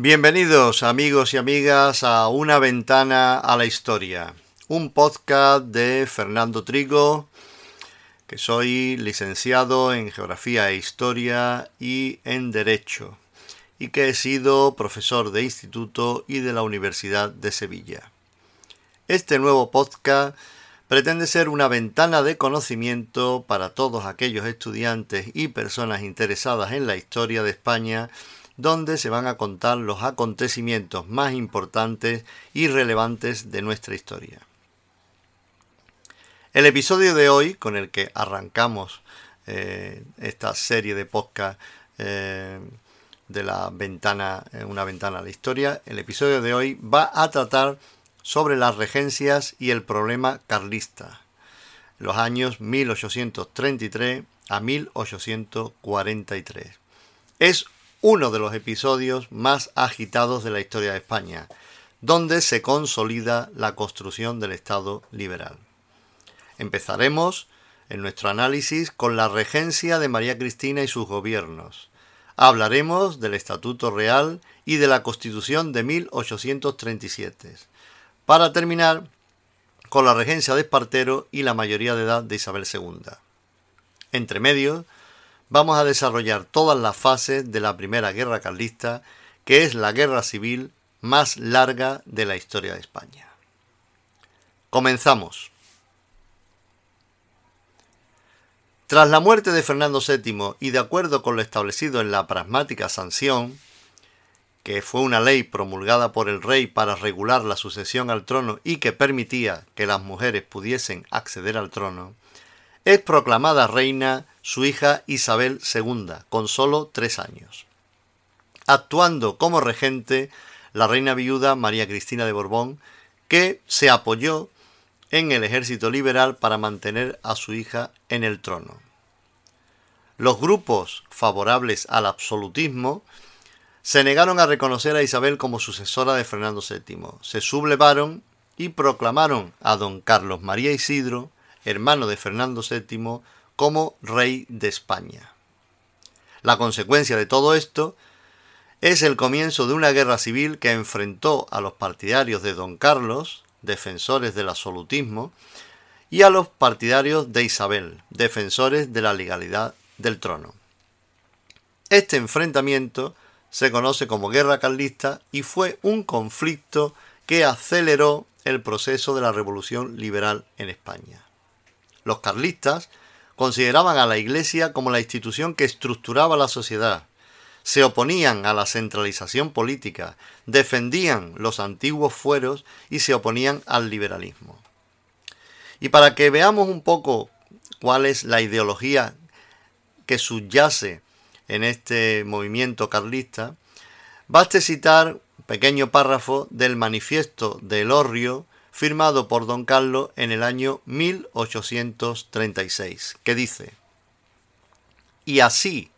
Bienvenidos amigos y amigas a Una ventana a la historia, un podcast de Fernando Trigo, que soy licenciado en Geografía e Historia y en Derecho, y que he sido profesor de instituto y de la Universidad de Sevilla. Este nuevo podcast pretende ser una ventana de conocimiento para todos aquellos estudiantes y personas interesadas en la historia de España, donde se van a contar los acontecimientos más importantes y relevantes de nuestra historia. El episodio de hoy, con el que arrancamos eh, esta serie de podcast eh, de la ventana, eh, una ventana a la historia, el episodio de hoy va a tratar sobre las regencias y el problema carlista, los años 1833 a 1843. Es uno de los episodios más agitados de la historia de España, donde se consolida la construcción del Estado liberal. Empezaremos en nuestro análisis con la regencia de María Cristina y sus gobiernos. Hablaremos del Estatuto Real y de la Constitución de 1837 para terminar con la regencia de Espartero y la mayoría de edad de Isabel II. Entre medios, vamos a desarrollar todas las fases de la Primera Guerra Carlista, que es la guerra civil más larga de la historia de España. Comenzamos. Tras la muerte de Fernando VII y de acuerdo con lo establecido en la pragmática sanción, que fue una ley promulgada por el rey para regular la sucesión al trono y que permitía que las mujeres pudiesen acceder al trono, es proclamada reina su hija Isabel II, con solo tres años. Actuando como regente la reina viuda María Cristina de Borbón, que se apoyó en el ejército liberal para mantener a su hija en el trono. Los grupos favorables al absolutismo se negaron a reconocer a Isabel como sucesora de Fernando VII. Se sublevaron y proclamaron a don Carlos María Isidro, hermano de Fernando VII, como rey de España. La consecuencia de todo esto es el comienzo de una guerra civil que enfrentó a los partidarios de don Carlos, defensores del absolutismo, y a los partidarios de Isabel, defensores de la legalidad del trono. Este enfrentamiento se conoce como Guerra Carlista y fue un conflicto que aceleró el proceso de la revolución liberal en España. Los carlistas consideraban a la Iglesia como la institución que estructuraba la sociedad, se oponían a la centralización política, defendían los antiguos fueros y se oponían al liberalismo. Y para que veamos un poco cuál es la ideología que subyace en este movimiento carlista, baste citar un pequeño párrafo del manifiesto de Elorrio firmado por don Carlos en el año 1836, que dice, Y así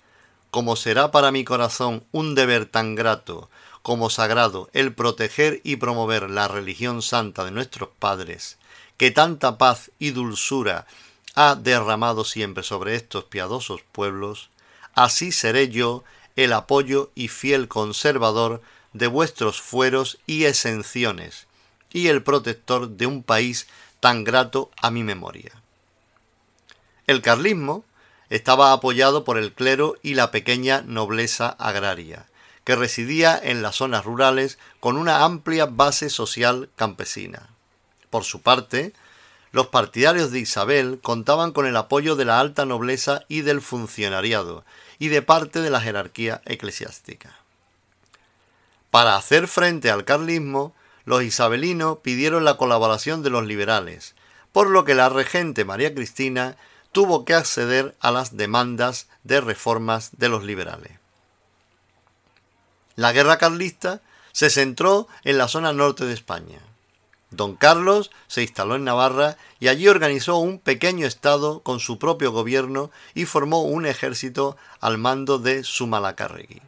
como será para mi corazón un deber tan grato como sagrado el proteger y promover la religión santa de nuestros padres, que tanta paz y dulzura ha derramado siempre sobre estos piadosos pueblos, así seré yo el apoyo y fiel conservador de vuestros fueros y exenciones, y el protector de un país tan grato a mi memoria. El carlismo estaba apoyado por el clero y la pequeña nobleza agraria, que residía en las zonas rurales con una amplia base social campesina. Por su parte, los partidarios de Isabel contaban con el apoyo de la alta nobleza y del funcionariado, y de parte de la jerarquía eclesiástica. Para hacer frente al carlismo, los isabelinos pidieron la colaboración de los liberales, por lo que la regente María Cristina tuvo que acceder a las demandas de reformas de los liberales. La guerra carlista se centró en la zona norte de España. Don Carlos se instaló en Navarra y allí organizó un pequeño estado con su propio gobierno y formó un ejército al mando de Zumalacárregui.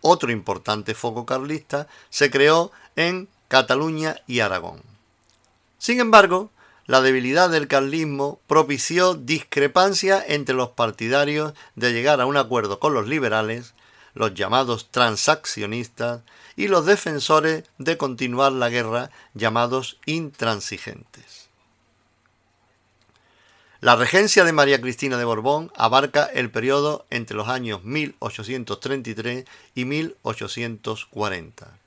Otro importante foco carlista se creó en Cataluña y Aragón. Sin embargo, la debilidad del carlismo propició discrepancia entre los partidarios de llegar a un acuerdo con los liberales, los llamados transaccionistas, y los defensores de continuar la guerra, llamados intransigentes. La regencia de María Cristina de Borbón abarca el periodo entre los años 1833 y 1840.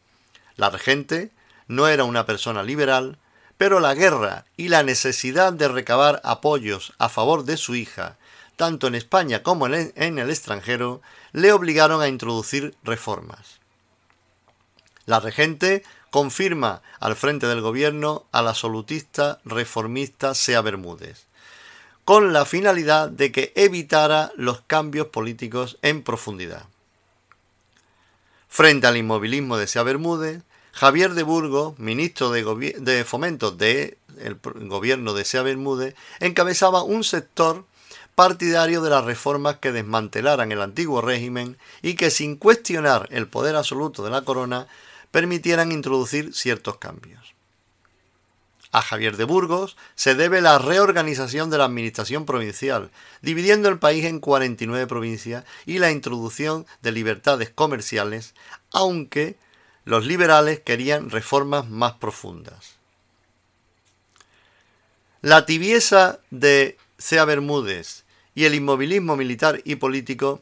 La regente no era una persona liberal, pero la guerra y la necesidad de recabar apoyos a favor de su hija, tanto en España como en el extranjero, le obligaron a introducir reformas. La regente confirma al frente del gobierno al absolutista reformista Sea Bermúdez, con la finalidad de que evitara los cambios políticos en profundidad. Frente al inmovilismo de Sea Bermúdez, Javier de Burgos, ministro de, de Fomento del gobierno de Sea Bermúdez, encabezaba un sector partidario de las reformas que desmantelaran el antiguo régimen y que sin cuestionar el poder absoluto de la corona permitieran introducir ciertos cambios. A Javier de Burgos se debe la reorganización de la administración provincial, dividiendo el país en 49 provincias y la introducción de libertades comerciales, aunque los liberales querían reformas más profundas. La tibieza de Cea Bermúdez y el inmovilismo militar y político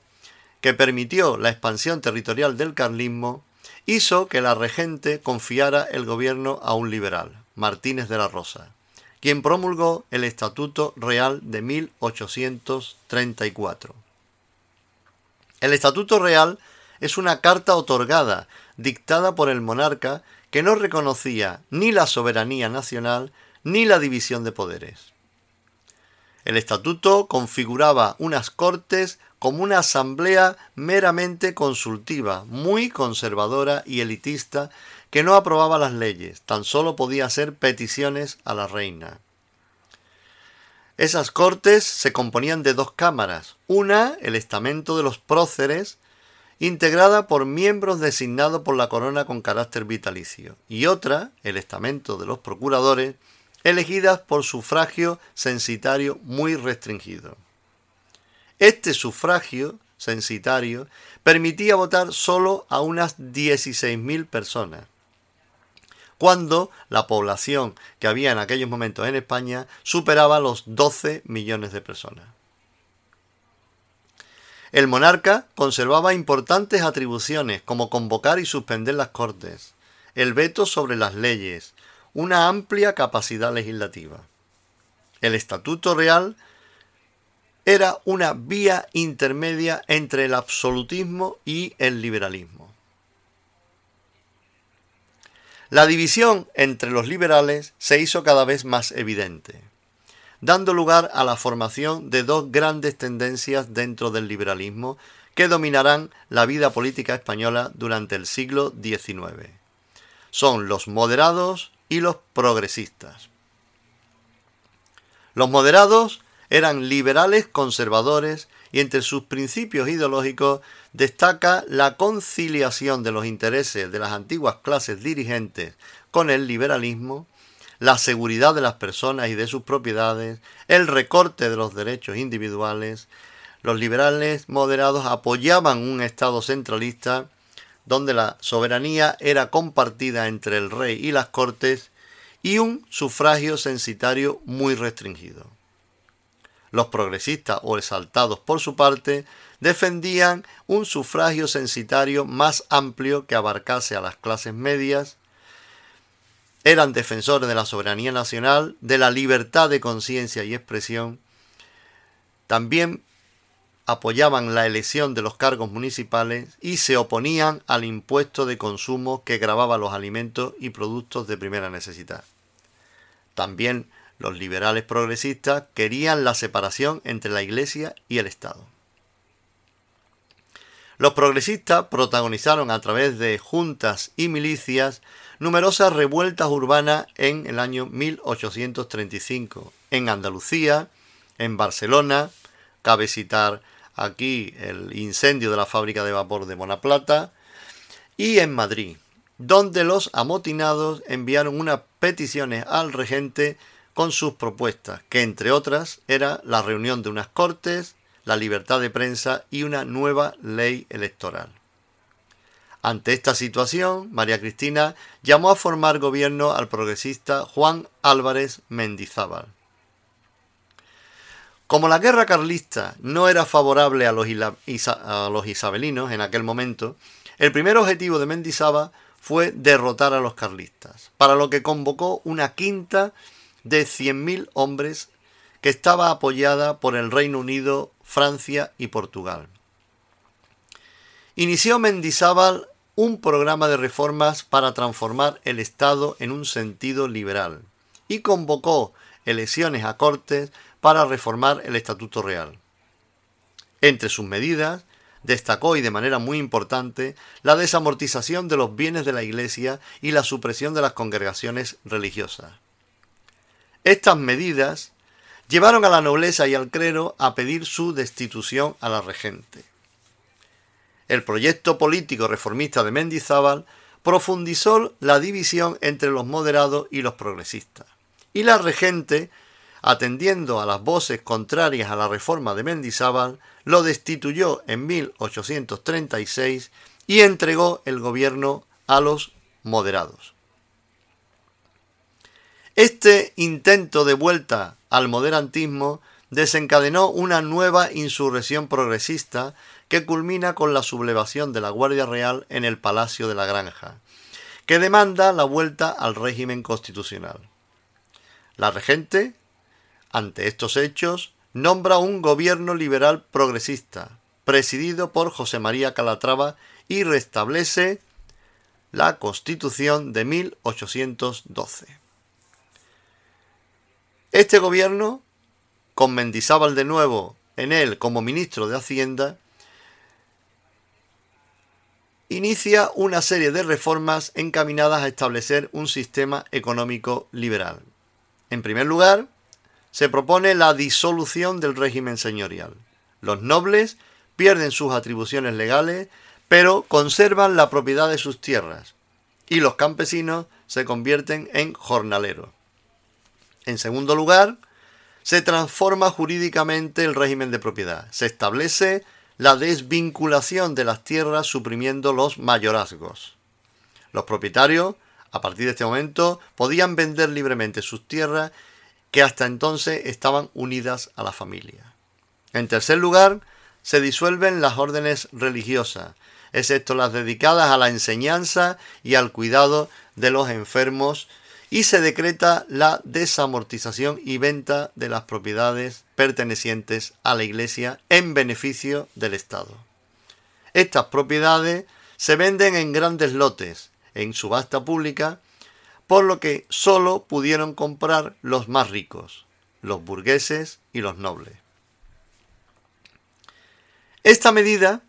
que permitió la expansión territorial del carlismo hizo que la regente confiara el gobierno a un liberal, Martínez de la Rosa, quien promulgó el Estatuto Real de 1834. El Estatuto Real es una carta otorgada, dictada por el monarca, que no reconocía ni la soberanía nacional ni la división de poderes. El estatuto configuraba unas cortes como una asamblea meramente consultiva, muy conservadora y elitista, que no aprobaba las leyes, tan solo podía hacer peticiones a la reina. Esas cortes se componían de dos cámaras, una, el estamento de los próceres, integrada por miembros designados por la corona con carácter vitalicio, y otra, el estamento de los procuradores, elegidas por sufragio censitario muy restringido. Este sufragio censitario permitía votar solo a unas 16.000 personas, cuando la población que había en aquellos momentos en España superaba los 12 millones de personas. El monarca conservaba importantes atribuciones como convocar y suspender las cortes, el veto sobre las leyes, una amplia capacidad legislativa. El Estatuto Real era una vía intermedia entre el absolutismo y el liberalismo. La división entre los liberales se hizo cada vez más evidente, dando lugar a la formación de dos grandes tendencias dentro del liberalismo que dominarán la vida política española durante el siglo XIX. Son los moderados y los progresistas. Los moderados eran liberales conservadores y entre sus principios ideológicos destaca la conciliación de los intereses de las antiguas clases dirigentes con el liberalismo, la seguridad de las personas y de sus propiedades, el recorte de los derechos individuales. Los liberales moderados apoyaban un Estado centralista donde la soberanía era compartida entre el rey y las cortes y un sufragio censitario muy restringido. Los progresistas o exaltados por su parte defendían un sufragio censitario más amplio que abarcase a las clases medias, eran defensores de la soberanía nacional, de la libertad de conciencia y expresión, también apoyaban la elección de los cargos municipales y se oponían al impuesto de consumo que grababa los alimentos y productos de primera necesidad. También los liberales progresistas querían la separación entre la Iglesia y el Estado. Los progresistas protagonizaron a través de juntas y milicias numerosas revueltas urbanas en el año 1835, en Andalucía, en Barcelona, cabe citar aquí el incendio de la fábrica de vapor de Monaplata, y en Madrid, donde los amotinados enviaron unas peticiones al regente con sus propuestas, que entre otras era la reunión de unas cortes, la libertad de prensa y una nueva ley electoral. Ante esta situación, María Cristina llamó a formar gobierno al progresista Juan Álvarez Mendizábal. Como la guerra carlista no era favorable a los, isabelinos en aquel momento, el primer objetivo de Mendizábal fue derrotar a los carlistas, para lo que convocó una quinta de 100.000 hombres que estaba apoyada por el Reino Unido, Francia y Portugal. Inició Mendizábal un programa de reformas para transformar el Estado en un sentido liberal y convocó elecciones a Cortes para reformar el Estatuto Real. Entre sus medidas, destacó y de manera muy importante la desamortización de los bienes de la Iglesia y la supresión de las congregaciones religiosas. Estas medidas llevaron a la nobleza y al clero a pedir su destitución a la regente. El proyecto político reformista de Mendizábal profundizó la división entre los moderados y los progresistas, y la regente atendiendo a las voces contrarias a la reforma de Mendizábal, lo destituyó en 1836 y entregó el gobierno a los moderados. Este intento de vuelta al moderantismo desencadenó una nueva insurrección progresista que culmina con la sublevación de la Guardia Real en el Palacio de la Granja, que demanda la vuelta al régimen constitucional. La regente ante estos hechos, nombra un gobierno liberal progresista, presidido por José María Calatrava, y restablece la Constitución de 1812. Este gobierno, con Mendizábal de nuevo en él como ministro de Hacienda, inicia una serie de reformas encaminadas a establecer un sistema económico liberal. En primer lugar, se propone la disolución del régimen señorial. Los nobles pierden sus atribuciones legales, pero conservan la propiedad de sus tierras, y los campesinos se convierten en jornaleros. En segundo lugar, se transforma jurídicamente el régimen de propiedad. Se establece la desvinculación de las tierras suprimiendo los mayorazgos. Los propietarios, a partir de este momento, podían vender libremente sus tierras que hasta entonces estaban unidas a la familia. En tercer lugar, se disuelven las órdenes religiosas, excepto las dedicadas a la enseñanza y al cuidado de los enfermos, y se decreta la desamortización y venta de las propiedades pertenecientes a la Iglesia en beneficio del Estado. Estas propiedades se venden en grandes lotes, en subasta pública, por lo que solo pudieron comprar los más ricos, los burgueses y los nobles. Esta medida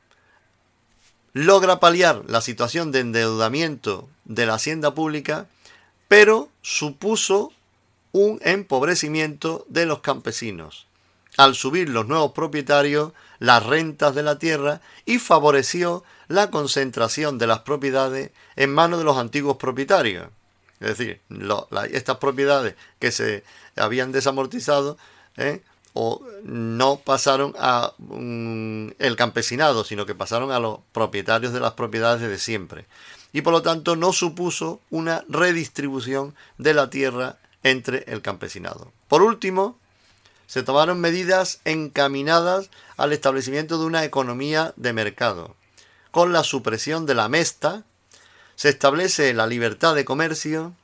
logra paliar la situación de endeudamiento de la hacienda pública, pero supuso un empobrecimiento de los campesinos, al subir los nuevos propietarios las rentas de la tierra y favoreció la concentración de las propiedades en manos de los antiguos propietarios es decir, estas propiedades que se habían desamortizado ¿eh? o no pasaron a mm, el campesinado, sino que pasaron a los propietarios de las propiedades de siempre. Y por lo tanto no supuso una redistribución de la tierra entre el campesinado. Por último, se tomaron medidas encaminadas al establecimiento de una economía de mercado, con la supresión de la mesta, se establece la libertad de comercio,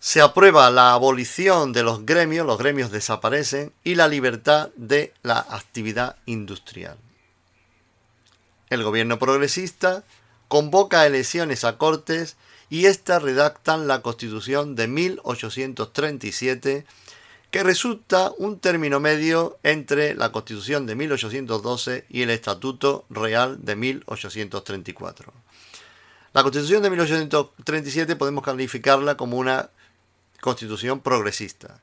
se aprueba la abolición de los gremios, los gremios desaparecen, y la libertad de la actividad industrial. El gobierno progresista convoca elecciones a Cortes y éstas redactan la Constitución de 1837, que resulta un término medio entre la Constitución de 1812 y el Estatuto Real de 1834. La Constitución de 1837 podemos calificarla como una constitución progresista.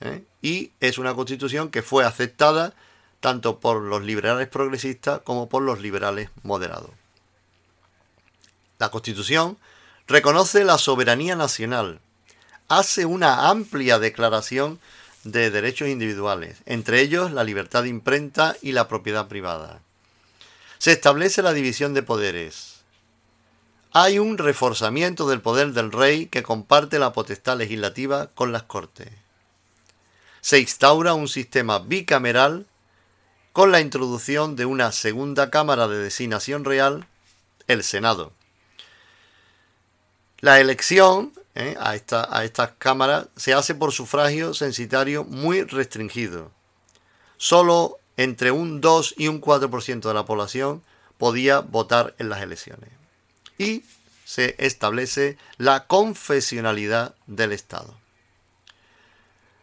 ¿eh? Y es una constitución que fue aceptada tanto por los liberales progresistas como por los liberales moderados. La constitución reconoce la soberanía nacional, hace una amplia declaración de derechos individuales, entre ellos la libertad de imprenta y la propiedad privada se establece la división de poderes. Hay un reforzamiento del poder del rey que comparte la potestad legislativa con las cortes. Se instaura un sistema bicameral con la introducción de una segunda Cámara de Designación Real, el Senado. La elección ¿eh? a, esta, a estas cámaras se hace por sufragio censitario muy restringido. Solo entre un 2 y un 4% de la población podía votar en las elecciones. Y se establece la confesionalidad del Estado.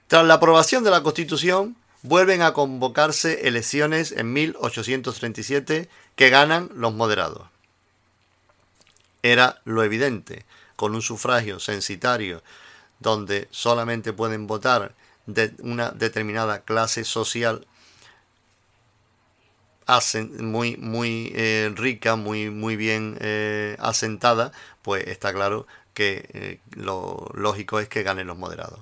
Tras la aprobación de la Constitución, vuelven a convocarse elecciones en 1837 que ganan los moderados. Era lo evidente, con un sufragio censitario donde solamente pueden votar de una determinada clase social muy, muy eh, rica, muy, muy bien eh, asentada, pues está claro que eh, lo lógico es que ganen los moderados.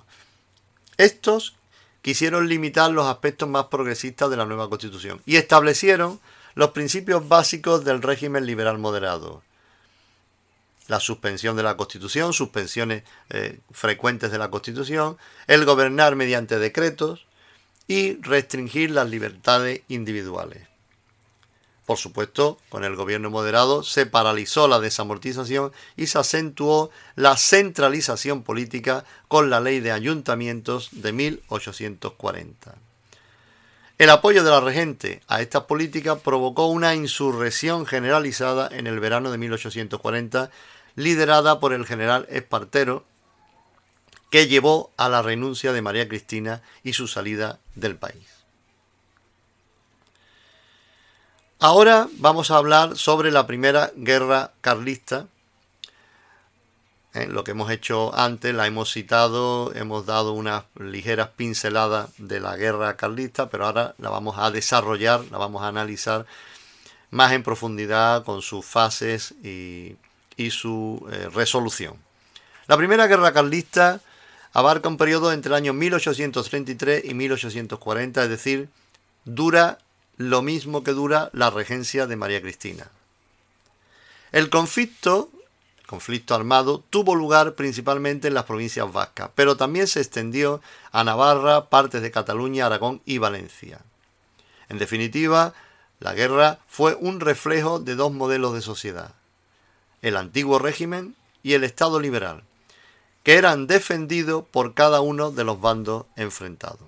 Estos quisieron limitar los aspectos más progresistas de la nueva constitución y establecieron los principios básicos del régimen liberal moderado. La suspensión de la constitución, suspensiones eh, frecuentes de la constitución, el gobernar mediante decretos y restringir las libertades individuales. Por supuesto, con el gobierno moderado se paralizó la desamortización y se acentuó la centralización política con la ley de ayuntamientos de 1840. El apoyo de la regente a estas políticas provocó una insurrección generalizada en el verano de 1840, liderada por el general Espartero, que llevó a la renuncia de María Cristina y su salida del país. Ahora vamos a hablar sobre la primera guerra carlista. Eh, lo que hemos hecho antes, la hemos citado, hemos dado unas ligeras pinceladas de la guerra carlista, pero ahora la vamos a desarrollar, la vamos a analizar más en profundidad con sus fases y, su eh, resolución. La primera guerra carlista abarca un periodo entre el año 1833 y 1840, es decir, dura lo mismo que dura la regencia de María Cristina. El conflicto, conflicto armado, tuvo lugar principalmente en las provincias vascas, pero también se extendió a Navarra, partes de Cataluña, Aragón y Valencia. En definitiva, la guerra fue un reflejo de dos modelos de sociedad, el antiguo régimen y el Estado liberal, que eran defendidos por cada uno de los bandos enfrentados.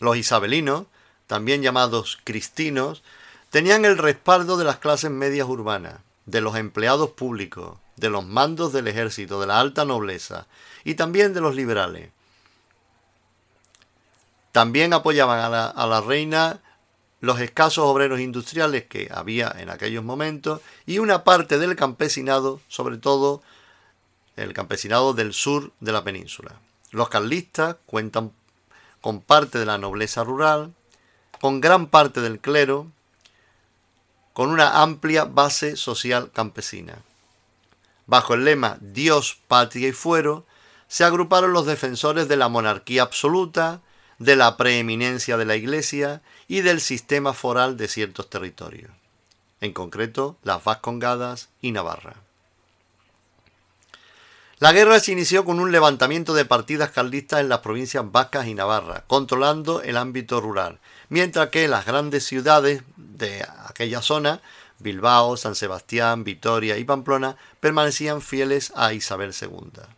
Los isabelinos también llamados cristinos, tenían el respaldo de las clases medias urbanas, de los empleados públicos, de los mandos del ejército, de la alta nobleza y también de los liberales. También apoyaban a la, a la reina los escasos obreros industriales que había en aquellos momentos y una parte del campesinado, sobre todo el campesinado del sur de la península. Los carlistas cuentan con parte de la nobleza rural, con gran parte del clero, con una amplia base social campesina. Bajo el lema Dios, patria y fuero, se agruparon los defensores de la monarquía absoluta, de la preeminencia de la Iglesia y del sistema foral de ciertos territorios, en concreto las Vascongadas y Navarra. La guerra se inició con un levantamiento de partidas carlistas en las provincias vascas y Navarra, controlando el ámbito rural, mientras que las grandes ciudades de aquella zona, Bilbao, San Sebastián, Vitoria y Pamplona, permanecían fieles a Isabel II.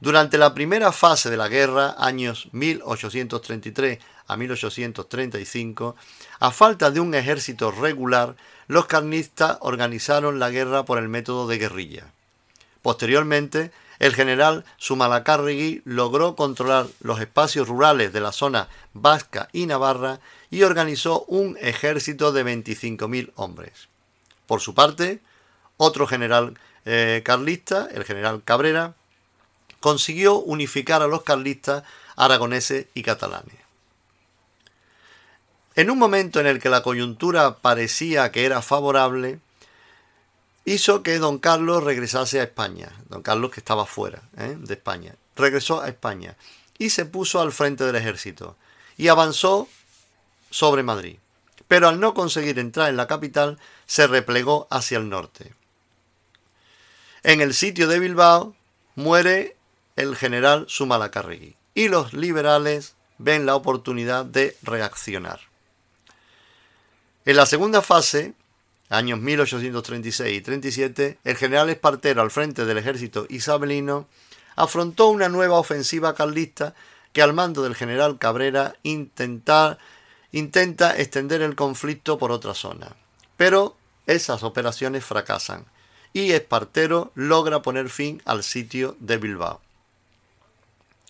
Durante la primera fase de la guerra, años 1833 a 1835, a falta de un ejército regular, los carnistas organizaron la guerra por el método de guerrilla. Posteriormente, el general Zumalacárregui logró controlar los espacios rurales de la zona vasca y navarra y organizó un ejército de 25.000 hombres. Por su parte, otro general eh, carlista, el general Cabrera, consiguió unificar a los carlistas aragoneses y catalanes. En un momento en el que la coyuntura parecía que era favorable, hizo que don Carlos regresase a España. Don Carlos que estaba fuera ¿eh? de España. Regresó a España y se puso al frente del ejército y avanzó sobre Madrid. pero al no conseguir entrar en la capital se replegó hacia el norte. En el sitio de Bilbao muere el general Sumalacarregui y los liberales ven la oportunidad de reaccionar. En la segunda fase, años 1836 y 37, el general Espartero al frente del ejército isabelino afrontó una nueva ofensiva carlista que al mando del general Cabrera intenta extender el conflicto por otra zona. Pero esas operaciones fracasan y Espartero logra poner fin al sitio de Bilbao.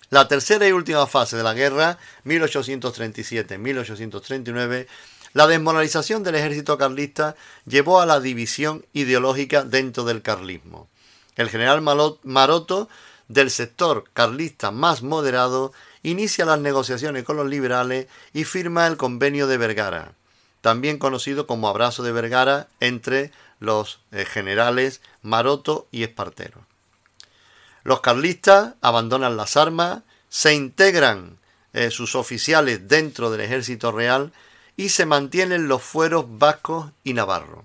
La tercera y última fase de la guerra, 1837-1839, la desmoralización del ejército carlista llevó a la división ideológica dentro del carlismo. El general Maroto, del sector carlista más moderado, inicia las negociaciones con los liberales y firma el convenio de Vergara, también conocido como Abrazo de Vergara entre los eh, generales Maroto y Espartero. Los carlistas abandonan las armas, se integran eh, sus oficiales dentro del ejército real y se mantienen los fueros vascos y navarros.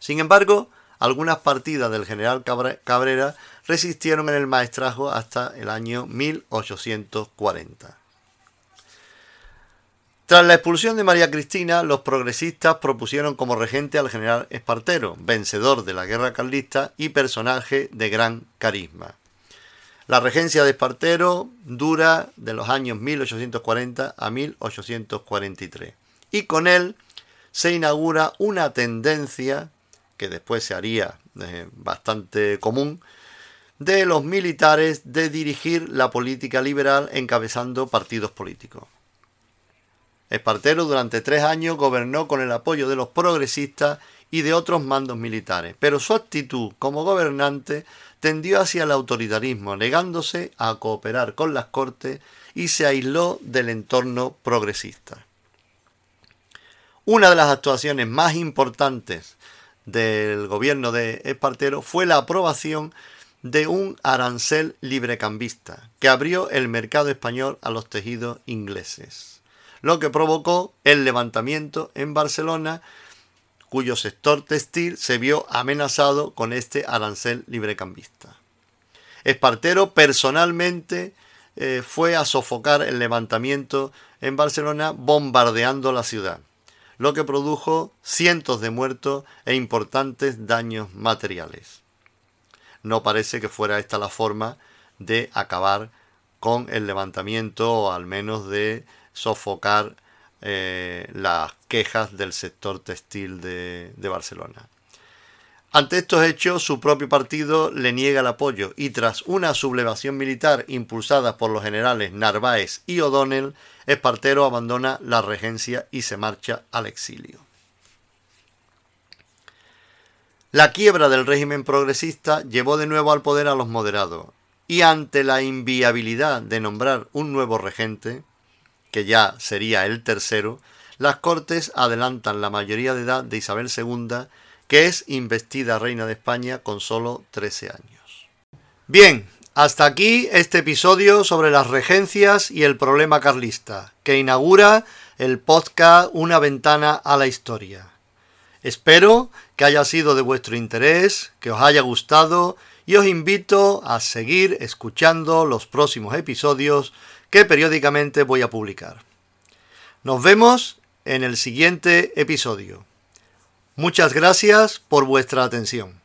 Sin embargo, algunas partidas del general Cabrera resistieron en el maestrazgo hasta el año 1840. Tras la expulsión de María Cristina, los progresistas propusieron como regente al general Espartero, vencedor de la guerra carlista y personaje de gran carisma. La regencia de Espartero dura de los años 1840 a 1843 y con él se inaugura una tendencia que después se haría eh, bastante común de los militares de dirigir la política liberal encabezando partidos políticos. Espartero durante tres años gobernó con el apoyo de los progresistas y de otros mandos militares, pero su actitud como gobernante tendió hacia el autoritarismo, negándose a cooperar con las cortes y se aisló del entorno progresista. Una de las actuaciones más importantes del gobierno de Espartero fue la aprobación de un arancel librecambista que abrió el mercado español a los tejidos ingleses lo que provocó el levantamiento en Barcelona, cuyo sector textil se vio amenazado con este arancel librecambista. Espartero personalmente eh, fue a sofocar el levantamiento en Barcelona bombardeando la ciudad, lo que produjo cientos de muertos e importantes daños materiales. No parece que fuera esta la forma de acabar con el levantamiento o al menos de sofocar eh, las quejas del sector textil de, de Barcelona. Ante estos hechos, su propio partido le niega el apoyo y tras una sublevación militar impulsada por los generales Narváez y O'Donnell, Espartero abandona la regencia y se marcha al exilio. La quiebra del régimen progresista llevó de nuevo al poder a los moderados y ante la inviabilidad de nombrar un nuevo regente, que ya sería el tercero, las Cortes adelantan la mayoría de edad de Isabel II, que es investida reina de España con solo 13 años. Bien, hasta aquí este episodio sobre las regencias y el problema carlista, que inaugura el podcast Una ventana a la historia. Espero que haya sido de vuestro interés, que os haya gustado y os invito a seguir escuchando los próximos episodios que periódicamente voy a publicar. Nos vemos en el siguiente episodio. Muchas gracias por vuestra atención.